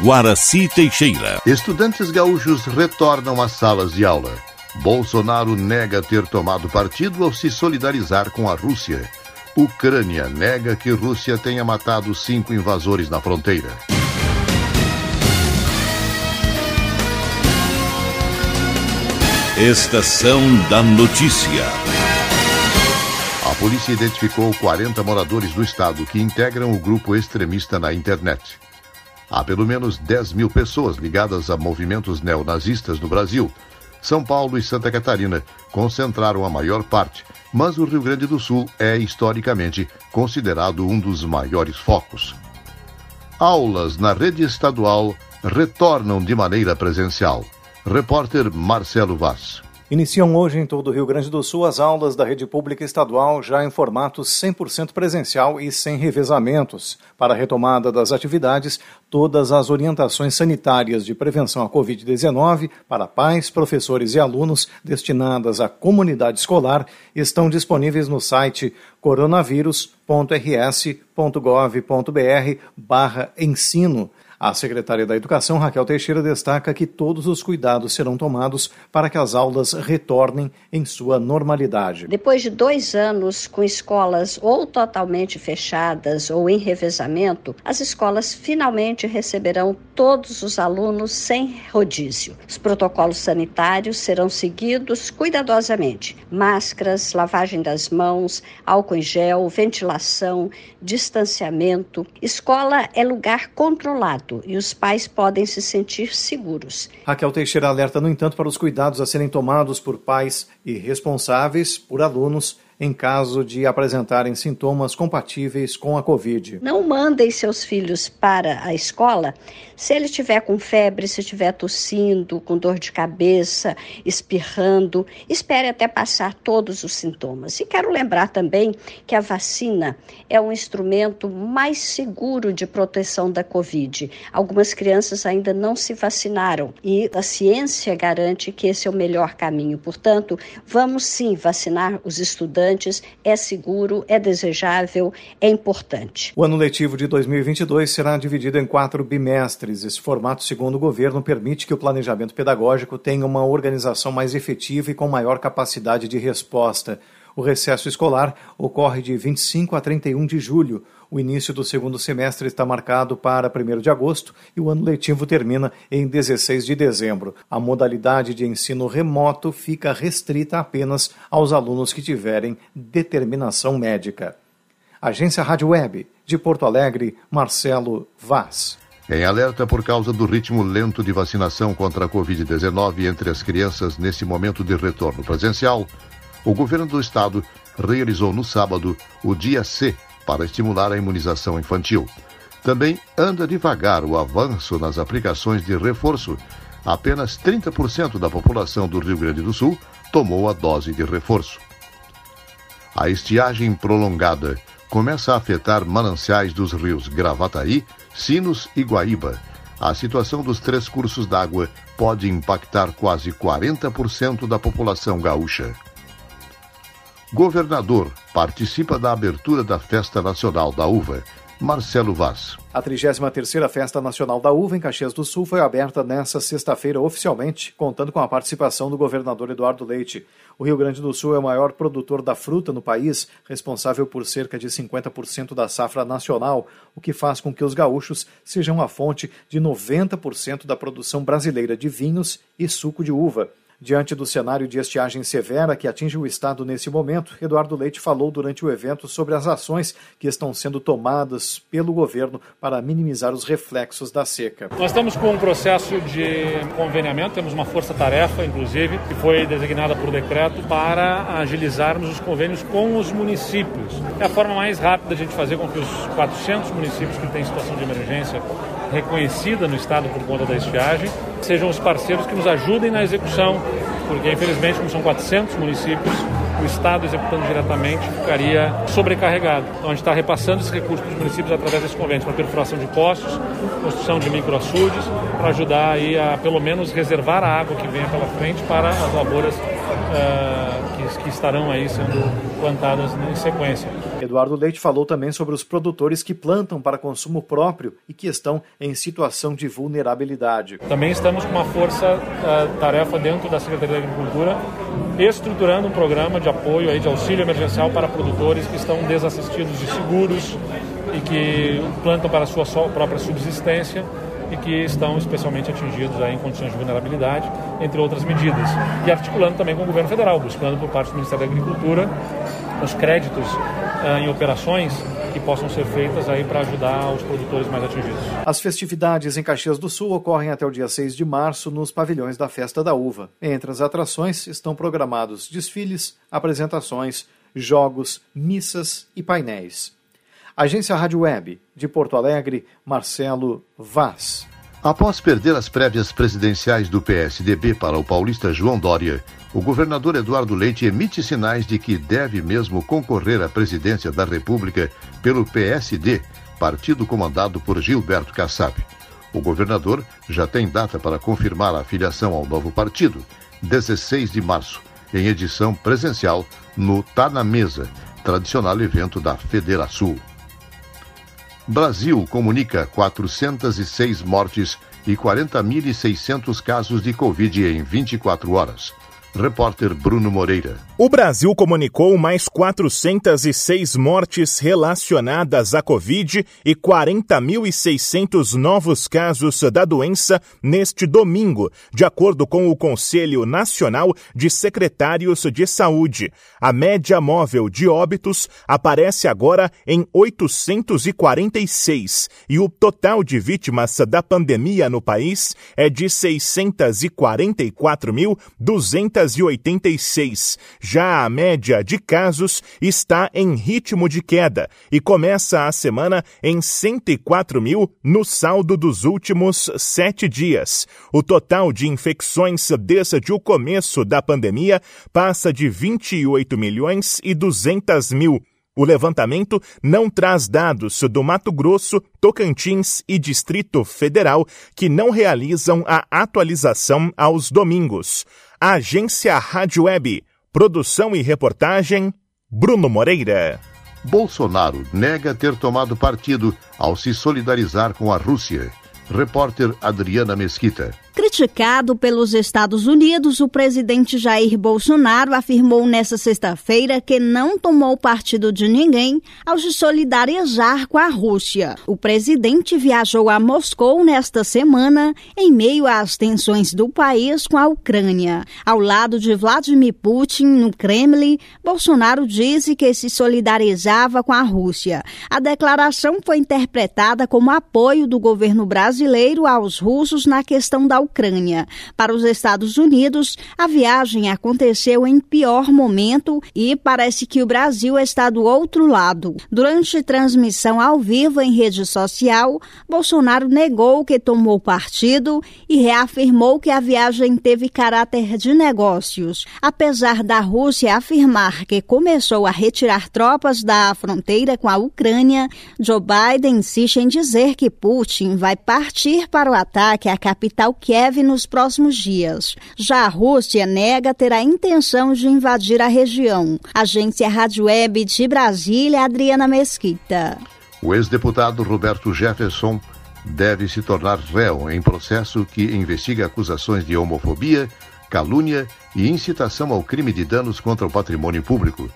Guaraci Teixeira. Estudantes gaúchos retornam às salas de aula. Bolsonaro nega ter tomado partido ao se solidarizar com a Rússia. Ucrânia nega que Rússia tenha matado cinco invasores na fronteira. Estação da Notícia. A polícia identificou 40 moradores do estado que integram o grupo extremista na internet. Há pelo menos 10 mil pessoas ligadas a movimentos neonazistas no Brasil. São Paulo e Santa Catarina concentraram a maior parte, mas o Rio Grande do Sul é, historicamente, considerado um dos maiores focos. Aulas na rede estadual retornam de maneira presencial. Repórter Marcelo Vaz. Iniciam hoje em todo o Rio Grande do Sul as aulas da rede pública estadual já em formato 100% presencial e sem revezamentos. Para a retomada das atividades, todas as orientações sanitárias de prevenção à Covid-19 para pais, professores e alunos destinadas à comunidade escolar estão disponíveis no site coronavírus.rs.gov.br/ensino a secretária da Educação, Raquel Teixeira, destaca que todos os cuidados serão tomados para que as aulas retornem em sua normalidade. Depois de dois anos com escolas ou totalmente fechadas ou em revezamento, as escolas finalmente receberão todos os alunos sem rodízio. Os protocolos sanitários serão seguidos cuidadosamente: máscaras, lavagem das mãos, álcool em gel, ventilação, distanciamento. Escola é lugar controlado e os pais podem se sentir seguros. Raquel Teixeira alerta, no entanto, para os cuidados a serem tomados por pais e responsáveis por alunos em caso de apresentarem sintomas compatíveis com a Covid. Não mandem seus filhos para a escola se ele estiver com febre, se estiver tossindo, com dor de cabeça, espirrando. Espere até passar todos os sintomas. E quero lembrar também que a vacina é um instrumento mais seguro de proteção da Covid. Algumas crianças ainda não se vacinaram e a ciência garante que esse é o melhor caminho. Portanto, vamos sim vacinar os estudantes é seguro, é desejável, é importante. O ano letivo de 2022 será dividido em quatro bimestres. Esse formato, segundo o governo, permite que o planejamento pedagógico tenha uma organização mais efetiva e com maior capacidade de resposta. O recesso escolar ocorre de 25 a 31 de julho. O início do segundo semestre está marcado para 1 de agosto e o ano letivo termina em 16 de dezembro. A modalidade de ensino remoto fica restrita apenas aos alunos que tiverem determinação médica. Agência Rádio Web, de Porto Alegre, Marcelo Vaz. Em alerta por causa do ritmo lento de vacinação contra a Covid-19 entre as crianças nesse momento de retorno presencial, o governo do estado realizou no sábado o Dia C para estimular a imunização infantil. Também anda devagar o avanço nas aplicações de reforço. Apenas 30% da população do Rio Grande do Sul tomou a dose de reforço. A estiagem prolongada começa a afetar mananciais dos rios Gravataí, Sinos e Guaíba. A situação dos três cursos d'água pode impactar quase 40% da população gaúcha. Governador participa da abertura da Festa Nacional da Uva. Marcelo Vaz. A 33ª Festa Nacional da Uva em Caxias do Sul foi aberta nesta sexta-feira oficialmente, contando com a participação do governador Eduardo Leite. O Rio Grande do Sul é o maior produtor da fruta no país, responsável por cerca de 50% da safra nacional, o que faz com que os gaúchos sejam a fonte de 90% da produção brasileira de vinhos e suco de uva. Diante do cenário de estiagem severa que atinge o estado nesse momento, Eduardo Leite falou durante o evento sobre as ações que estão sendo tomadas pelo governo para minimizar os reflexos da seca. Nós estamos com um processo de conveniamento, temos uma força-tarefa, inclusive, que foi designada por decreto para agilizarmos os convênios com os municípios. É a forma mais rápida de a gente fazer com que os 400 municípios que têm situação de emergência reconhecida no estado por conta da estiagem, sejam os parceiros que nos ajudem na execução, porque infelizmente, como são 400 municípios, o Estado executando diretamente ficaria sobrecarregado. Então a gente está repassando esses recursos para os municípios através desse convênio para perfuração de poços, construção de microaçudes, para ajudar aí a pelo menos reservar a água que vem pela frente para as lavouras uh, que, que estarão aí sendo plantadas em sequência. Eduardo Leite falou também sobre os produtores que plantam para consumo próprio e que estão em situação de vulnerabilidade. Também estamos com uma força-tarefa eh, dentro da Secretaria da Agricultura, estruturando um programa de apoio, aí, de auxílio emergencial para produtores que estão desassistidos de seguros e que plantam para a sua própria subsistência e que estão especialmente atingidos aí em condições de vulnerabilidade, entre outras medidas. E articulando também com o governo federal, buscando por parte do Ministério da Agricultura os créditos uh, em operações que possam ser feitas aí para ajudar os produtores mais atingidos. As festividades em Caxias do Sul ocorrem até o dia 6 de março nos pavilhões da Festa da Uva. Entre as atrações estão programados desfiles, apresentações, jogos, missas e painéis. Agência Rádio Web, de Porto Alegre, Marcelo Vaz. Após perder as prévias presidenciais do PSDB para o paulista João Dória, o governador Eduardo Leite emite sinais de que deve mesmo concorrer à presidência da República pelo PSD, partido comandado por Gilberto Kassab. O governador já tem data para confirmar a filiação ao novo partido, 16 de março, em edição presencial no Tá na Mesa, tradicional evento da Federação. Brasil comunica 406 mortes e 40.600 casos de Covid em 24 horas. Repórter Bruno Moreira. O Brasil comunicou mais 406 mortes relacionadas à Covid e 40.600 novos casos da doença neste domingo, de acordo com o Conselho Nacional de Secretários de Saúde. A média móvel de óbitos aparece agora em 846 e o total de vítimas da pandemia no país é de 644.200 286. Já a média de casos está em ritmo de queda e começa a semana em 104 mil no saldo dos últimos sete dias. O total de infecções desde o começo da pandemia passa de 28 milhões e 200 mil. O levantamento não traz dados do Mato Grosso, Tocantins e Distrito Federal, que não realizam a atualização aos domingos. Agência Rádio Web. Produção e reportagem, Bruno Moreira. Bolsonaro nega ter tomado partido ao se solidarizar com a Rússia. Repórter Adriana Mesquita. Criticado pelos Estados Unidos, o presidente Jair Bolsonaro afirmou nesta sexta-feira que não tomou partido de ninguém ao se solidarizar com a Rússia. O presidente viajou a Moscou nesta semana em meio às tensões do país com a Ucrânia. Ao lado de Vladimir Putin, no Kremlin, Bolsonaro disse que se solidarizava com a Rússia. A declaração foi interpretada como apoio do governo brasileiro aos russos na questão da Ucrânia Ucrânia. Para os Estados Unidos, a viagem aconteceu em pior momento e parece que o Brasil está do outro lado. Durante transmissão ao vivo em rede social, Bolsonaro negou que tomou partido e reafirmou que a viagem teve caráter de negócios. Apesar da Rússia afirmar que começou a retirar tropas da fronteira com a Ucrânia, Joe Biden insiste em dizer que Putin vai partir para o ataque à capital Kiev Kiev nos próximos dias. Já a Rússia nega ter a intenção de invadir a região. Agência Rádio Web de Brasília, Adriana Mesquita. O ex-deputado Roberto Jefferson deve se tornar réu em processo que investiga acusações de homofobia, calúnia e incitação ao crime de danos contra o patrimônio público.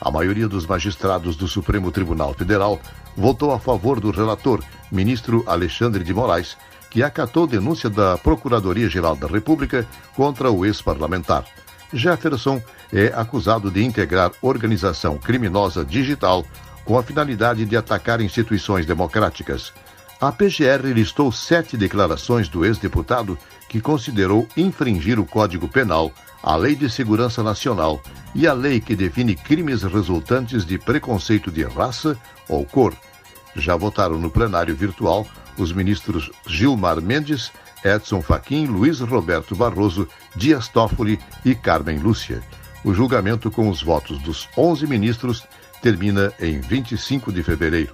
A maioria dos magistrados do Supremo Tribunal Federal votou a favor do relator, ministro Alexandre de Moraes, que acatou denúncia da Procuradoria-Geral da República contra o ex-parlamentar. Jefferson é acusado de integrar organização criminosa digital com a finalidade de atacar instituições democráticas. A PGR listou sete declarações do ex-deputado que considerou infringir o Código Penal, a Lei de Segurança Nacional e a lei que define crimes resultantes de preconceito de raça ou cor. Já votaram no plenário virtual os ministros Gilmar Mendes, Edson Fachin, Luiz Roberto Barroso, Dias Toffoli e Carmen Lúcia. O julgamento com os votos dos 11 ministros termina em 25 de fevereiro.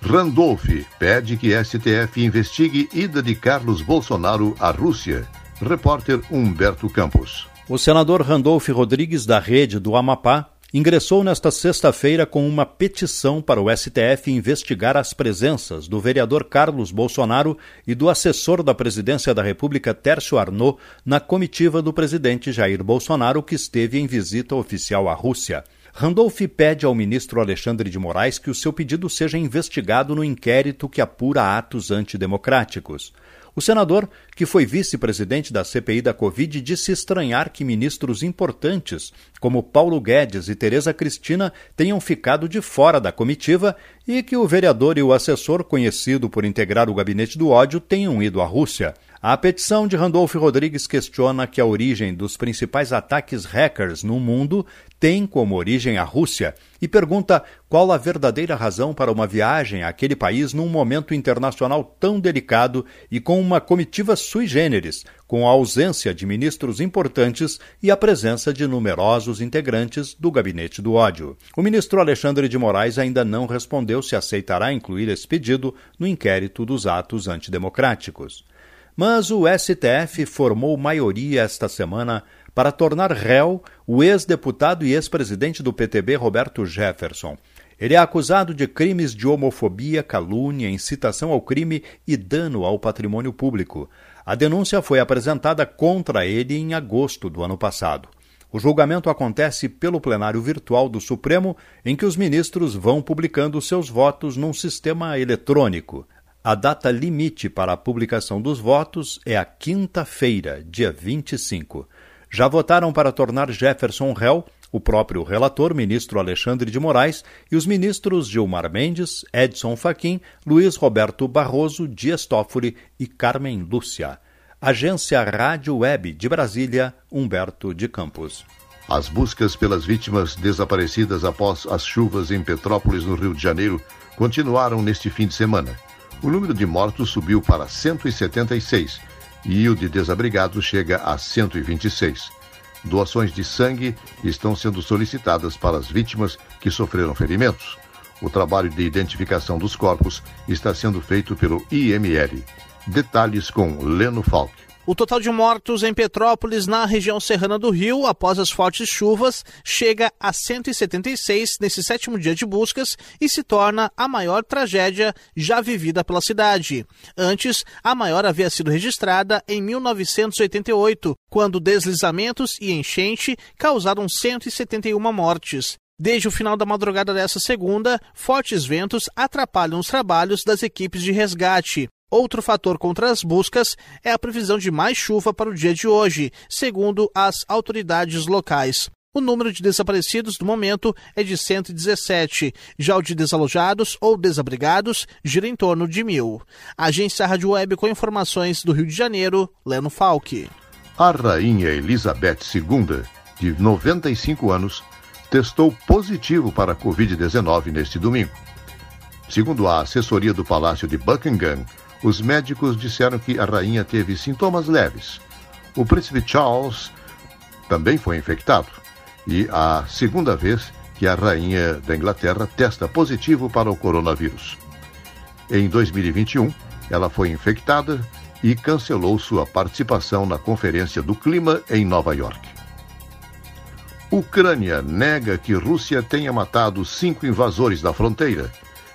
Randolph pede que STF investigue ida de Carlos Bolsonaro à Rússia. Repórter Humberto Campos. O senador Randolph Rodrigues, da Rede do Amapá, ingressou nesta sexta-feira com uma petição para o STF investigar as presenças do vereador Carlos Bolsonaro e do assessor da presidência da República, Tércio Arnaud, na comitiva do presidente Jair Bolsonaro, que esteve em visita oficial à Rússia. Randolph pede ao ministro Alexandre de Moraes que o seu pedido seja investigado no inquérito que apura atos antidemocráticos. O senador, que foi vice-presidente da CPI da Covid, disse estranhar que ministros importantes, como Paulo Guedes e Tereza Cristina, tenham ficado de fora da comitiva e que o vereador e o assessor, conhecido por integrar o gabinete do ódio, tenham ido à Rússia. A petição de Randolph Rodrigues questiona que a origem dos principais ataques hackers no mundo tem como origem a Rússia e pergunta qual a verdadeira razão para uma viagem àquele país num momento internacional tão delicado e com uma comitiva sui generis, com a ausência de ministros importantes e a presença de numerosos integrantes do gabinete do ódio. O ministro Alexandre de Moraes ainda não respondeu se aceitará incluir esse pedido no inquérito dos atos antidemocráticos. Mas o STF formou maioria esta semana para tornar réu o ex-deputado e ex-presidente do PTB Roberto Jefferson. Ele é acusado de crimes de homofobia, calúnia, incitação ao crime e dano ao patrimônio público. A denúncia foi apresentada contra ele em agosto do ano passado. O julgamento acontece pelo plenário virtual do Supremo, em que os ministros vão publicando seus votos num sistema eletrônico. A data limite para a publicação dos votos é a quinta-feira, dia 25. Já votaram para tornar Jefferson réu o próprio relator, ministro Alexandre de Moraes, e os ministros Gilmar Mendes, Edson Fachin, Luiz Roberto Barroso, Dias Toffoli e Carmen Lúcia. Agência Rádio Web de Brasília, Humberto de Campos. As buscas pelas vítimas desaparecidas após as chuvas em Petrópolis, no Rio de Janeiro, continuaram neste fim de semana o número de mortos subiu para 176 e o de desabrigados chega a 126. Doações de sangue estão sendo solicitadas para as vítimas que sofreram ferimentos. O trabalho de identificação dos corpos está sendo feito pelo IML. Detalhes com Leno Falk. O total de mortos em Petrópolis, na região serrana do Rio, após as fortes chuvas, chega a 176 nesse sétimo dia de buscas e se torna a maior tragédia já vivida pela cidade. Antes, a maior havia sido registrada em 1988, quando deslizamentos e enchente causaram 171 mortes. Desde o final da madrugada dessa segunda, fortes ventos atrapalham os trabalhos das equipes de resgate. Outro fator contra as buscas é a previsão de mais chuva para o dia de hoje, segundo as autoridades locais. O número de desaparecidos no momento é de 117. Já o de desalojados ou desabrigados gira em torno de mil. Agência Rádio Web com informações do Rio de Janeiro, Leno Falck. A rainha Elizabeth II, de 95 anos, testou positivo para a Covid-19 neste domingo. Segundo a assessoria do Palácio de Buckingham, os médicos disseram que a rainha teve sintomas leves. O príncipe Charles também foi infectado. E a segunda vez que a rainha da Inglaterra testa positivo para o coronavírus. Em 2021, ela foi infectada e cancelou sua participação na Conferência do Clima em Nova York. Ucrânia nega que Rússia tenha matado cinco invasores da fronteira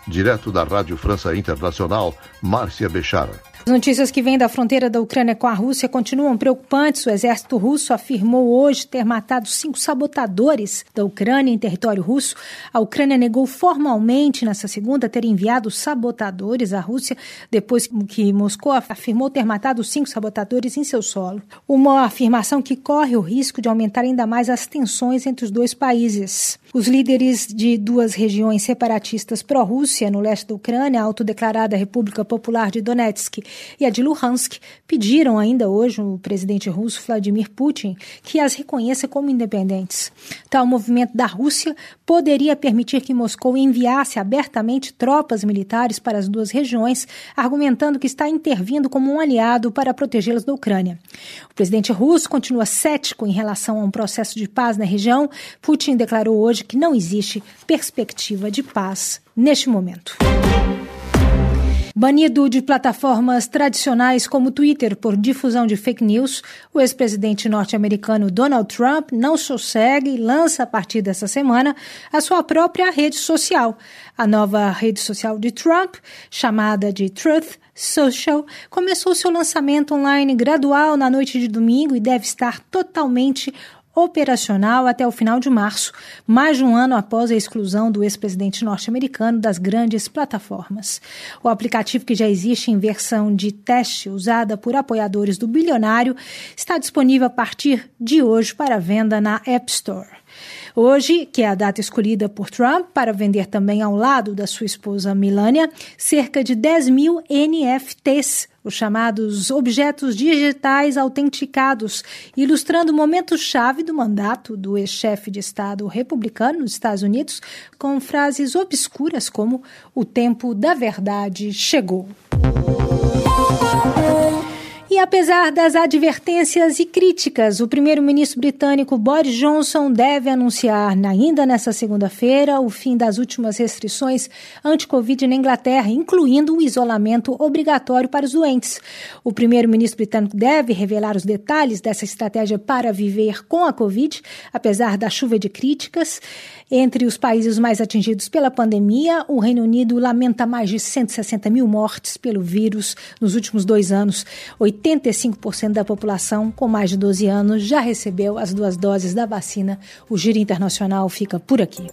Direto da Rádio França Internacional, Márcia Bechara. As notícias que vêm da fronteira da Ucrânia com a Rússia continuam preocupantes. O exército russo afirmou hoje ter matado cinco sabotadores da Ucrânia em território russo. A Ucrânia negou formalmente nesta segunda ter enviado sabotadores à Rússia depois que Moscou afirmou ter matado cinco sabotadores em seu solo. Uma afirmação que corre o risco de aumentar ainda mais as tensões entre os dois países. Os líderes de duas regiões separatistas pró-Rússia no leste da Ucrânia, a autodeclarada República Popular de Donetsk e a de Luhansk pediram ainda hoje o presidente russo Vladimir Putin que as reconheça como independentes. Tal movimento da Rússia poderia permitir que Moscou enviasse abertamente tropas militares para as duas regiões, argumentando que está intervindo como um aliado para protegê-las da Ucrânia. O presidente russo continua cético em relação a um processo de paz na região. Putin declarou hoje que não existe perspectiva de paz neste momento. Banido de plataformas tradicionais como Twitter por difusão de fake news, o ex-presidente norte-americano Donald Trump não sossegue e lança a partir dessa semana a sua própria rede social. A nova rede social de Trump, chamada de Truth Social, começou seu lançamento online gradual na noite de domingo e deve estar totalmente operacional até o final de março, mais de um ano após a exclusão do ex-presidente norte-americano das grandes plataformas. O aplicativo, que já existe em versão de teste usada por apoiadores do bilionário, está disponível a partir de hoje para venda na App Store. Hoje, que é a data escolhida por Trump para vender também ao lado da sua esposa Melania, cerca de 10 mil NFTs, os chamados objetos digitais autenticados, ilustrando o momento-chave do mandato do ex-chefe de Estado republicano nos Estados Unidos, com frases obscuras como: o tempo da verdade chegou. E apesar das advertências e críticas, o primeiro-ministro britânico Boris Johnson deve anunciar ainda nesta segunda-feira o fim das últimas restrições anti-Covid na Inglaterra, incluindo o isolamento obrigatório para os doentes. O primeiro-ministro britânico deve revelar os detalhes dessa estratégia para viver com a Covid, apesar da chuva de críticas. Entre os países mais atingidos pela pandemia, o Reino Unido lamenta mais de 160 mil mortes pelo vírus nos últimos dois anos. 85% da população com mais de 12 anos já recebeu as duas doses da vacina. O Giro Internacional fica por aqui.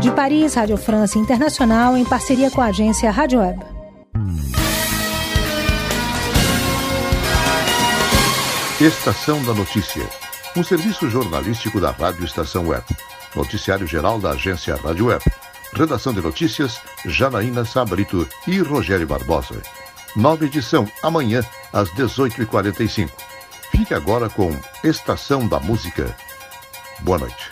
De Paris, Rádio França Internacional, em parceria com a agência Rádio Web. Estação da Notícia um serviço jornalístico da Rádio Estação Web. Noticiário geral da agência Rádio Web. Redação de notícias, Janaína Sabrito e Rogério Barbosa. Nova edição, amanhã, às 18h45. Fique agora com Estação da Música. Boa noite.